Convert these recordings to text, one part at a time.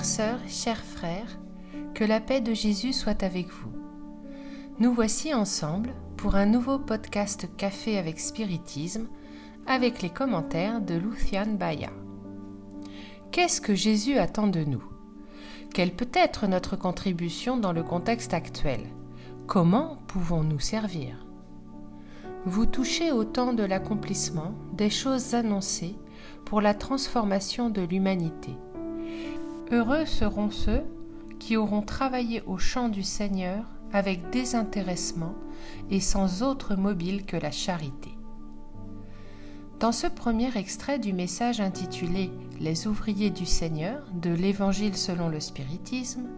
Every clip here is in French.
Chères sœurs, chers frères, que la paix de Jésus soit avec vous. Nous voici ensemble pour un nouveau podcast Café avec Spiritisme avec les commentaires de Lucian Baya. Qu'est-ce que Jésus attend de nous? Quelle peut être notre contribution dans le contexte actuel? Comment pouvons-nous servir? Vous touchez au temps de l'accomplissement des choses annoncées pour la transformation de l'humanité. Heureux seront ceux qui auront travaillé au champ du Seigneur avec désintéressement et sans autre mobile que la charité. Dans ce premier extrait du message intitulé Les ouvriers du Seigneur de l'Évangile selon le spiritisme,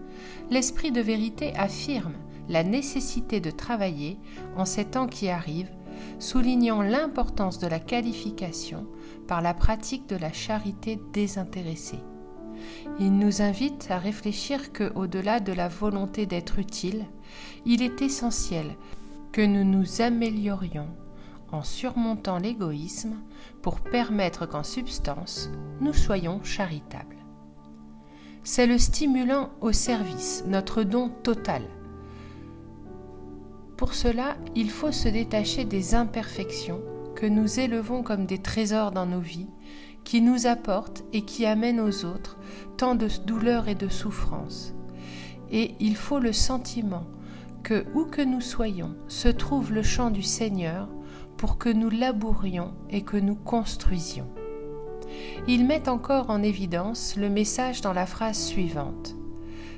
l'Esprit de vérité affirme la nécessité de travailler en ces temps qui arrivent, soulignant l'importance de la qualification par la pratique de la charité désintéressée. Il nous invite à réfléchir que, au-delà de la volonté d'être utile, il est essentiel que nous nous améliorions en surmontant l'égoïsme pour permettre qu'en substance, nous soyons charitables. C'est le stimulant au service, notre don total. Pour cela, il faut se détacher des imperfections que nous élevons comme des trésors dans nos vies, qui nous apportent et qui amènent aux autres tant de douleur et de souffrance. Et il faut le sentiment que, où que nous soyons, se trouve le champ du Seigneur pour que nous labourions et que nous construisions. Il met encore en évidence le message dans la phrase suivante.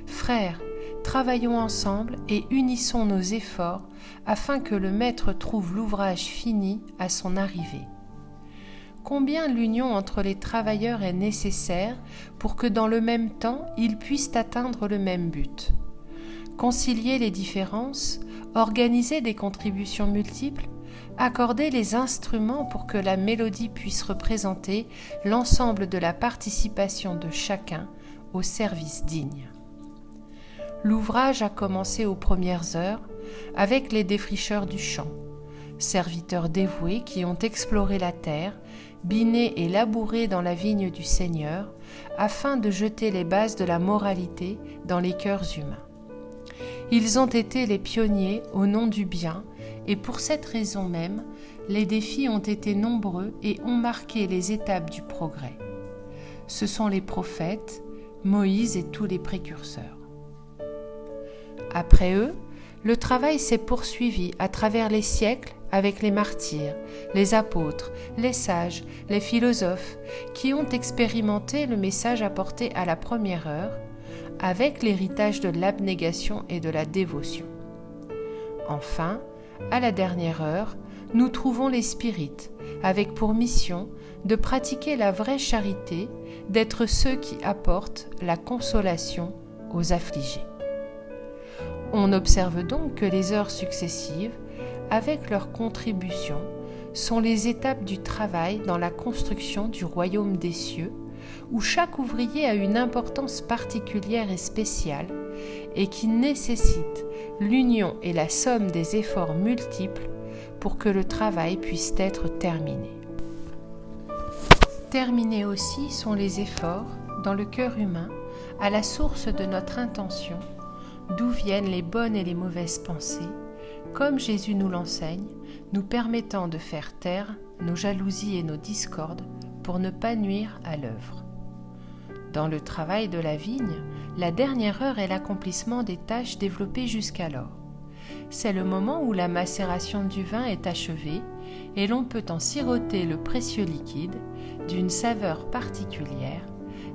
Frères, travaillons ensemble et unissons nos efforts afin que le Maître trouve l'ouvrage fini à son arrivée. Combien l'union entre les travailleurs est nécessaire pour que dans le même temps ils puissent atteindre le même but. Concilier les différences, organiser des contributions multiples, accorder les instruments pour que la mélodie puisse représenter l'ensemble de la participation de chacun au service digne. L'ouvrage a commencé aux premières heures avec les défricheurs du champ, serviteurs dévoués qui ont exploré la terre, biné et labouré dans la vigne du Seigneur, afin de jeter les bases de la moralité dans les cœurs humains. Ils ont été les pionniers au nom du bien, et pour cette raison même, les défis ont été nombreux et ont marqué les étapes du progrès. Ce sont les prophètes, Moïse et tous les précurseurs. Après eux, le travail s'est poursuivi à travers les siècles avec les martyrs, les apôtres, les sages, les philosophes, qui ont expérimenté le message apporté à la première heure, avec l'héritage de l'abnégation et de la dévotion. Enfin, à la dernière heure, nous trouvons les spirites, avec pour mission de pratiquer la vraie charité, d'être ceux qui apportent la consolation aux affligés. On observe donc que les heures successives, avec leur contribution, sont les étapes du travail dans la construction du royaume des cieux, où chaque ouvrier a une importance particulière et spéciale, et qui nécessite l'union et la somme des efforts multiples pour que le travail puisse être terminé. Terminés aussi sont les efforts dans le cœur humain à la source de notre intention d'où viennent les bonnes et les mauvaises pensées, comme Jésus nous l'enseigne, nous permettant de faire taire nos jalousies et nos discordes pour ne pas nuire à l'œuvre. Dans le travail de la vigne, la dernière heure est l'accomplissement des tâches développées jusqu'alors. C'est le moment où la macération du vin est achevée et l'on peut en siroter le précieux liquide d'une saveur particulière,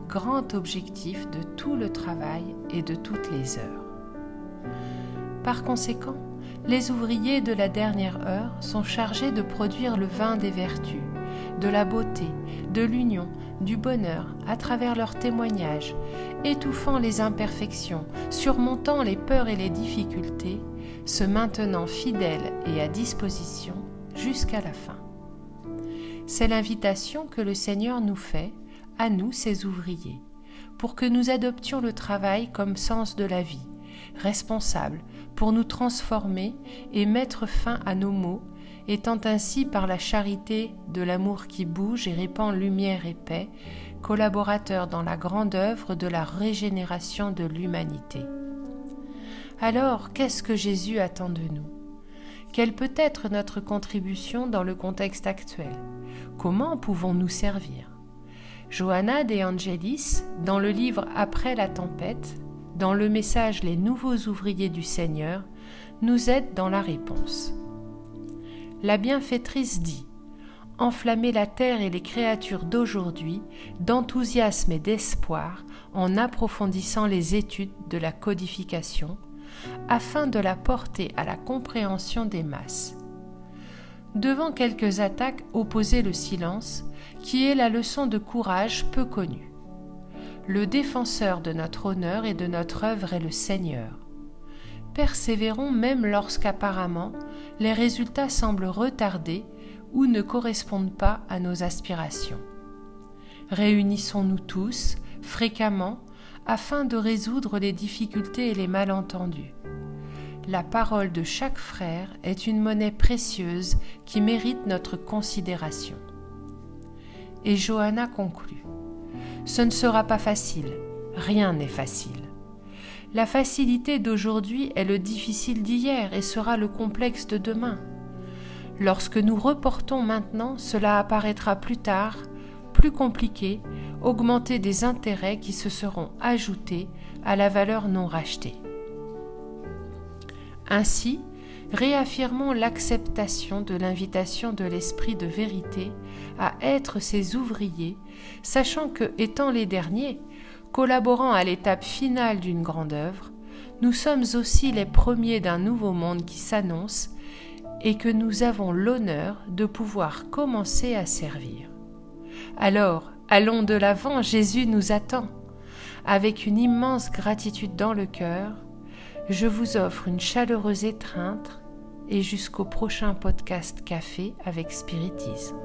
grand objectif de tout le travail et de toutes les heures. Par conséquent, les ouvriers de la dernière heure sont chargés de produire le vin des vertus, de la beauté, de l'union, du bonheur à travers leurs témoignages, étouffant les imperfections, surmontant les peurs et les difficultés, se maintenant fidèles et à disposition jusqu'à la fin. C'est l'invitation que le Seigneur nous fait, à nous ses ouvriers, pour que nous adoptions le travail comme sens de la vie, responsable pour nous transformer et mettre fin à nos maux, étant ainsi par la charité de l'amour qui bouge et répand lumière et paix, collaborateurs dans la grande œuvre de la régénération de l'humanité. Alors, qu'est-ce que Jésus attend de nous? Quelle peut être notre contribution dans le contexte actuel? Comment pouvons-nous servir? Johanna de Angelis, dans le livre Après la tempête, dans le message Les nouveaux ouvriers du Seigneur, nous aide dans la réponse. La bienfaitrice dit Enflammer la terre et les créatures d'aujourd'hui d'enthousiasme et d'espoir en approfondissant les études de la codification, afin de la porter à la compréhension des masses. Devant quelques attaques, opposer le silence, qui est la leçon de courage peu connue. Le défenseur de notre honneur et de notre œuvre est le Seigneur. Persévérons même lorsqu'apparemment les résultats semblent retardés ou ne correspondent pas à nos aspirations. Réunissons-nous tous, fréquemment, afin de résoudre les difficultés et les malentendus. La parole de chaque frère est une monnaie précieuse qui mérite notre considération. Et Johanna conclut. Ce ne sera pas facile, rien n'est facile. La facilité d'aujourd'hui est le difficile d'hier et sera le complexe de demain. Lorsque nous reportons maintenant, cela apparaîtra plus tard, plus compliqué, augmenter des intérêts qui se seront ajoutés à la valeur non rachetée. Ainsi, réaffirmons l'acceptation de l'invitation de l'Esprit de vérité à être ses ouvriers, sachant que, étant les derniers, collaborant à l'étape finale d'une grande œuvre, nous sommes aussi les premiers d'un nouveau monde qui s'annonce et que nous avons l'honneur de pouvoir commencer à servir. Alors, allons de l'avant, Jésus nous attend. Avec une immense gratitude dans le cœur, je vous offre une chaleureuse étreinte et jusqu'au prochain podcast Café avec Spiritisme.